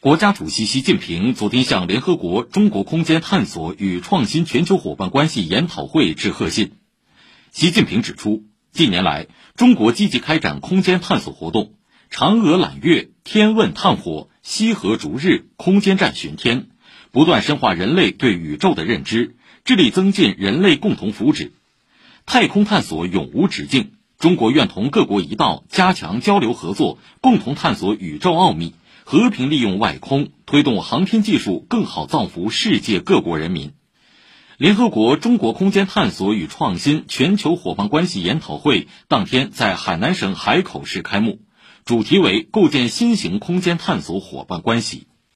国家主席习近平昨天向联合国中国空间探索与创新全球伙伴关系研讨会致贺信。习近平指出，近年来，中国积极开展空间探索活动，嫦娥揽月、天问探火、西河逐日、空间站巡天，不断深化人类对宇宙的认知，致力增进人类共同福祉。太空探索永无止境，中国愿同各国一道加强交流合作，共同探索宇宙奥秘。和平利用外空，推动航天技术更好造福世界各国人民。联合国中国空间探索与创新全球伙伴关系研讨会当天在海南省海口市开幕，主题为构建新型空间探索伙伴关系。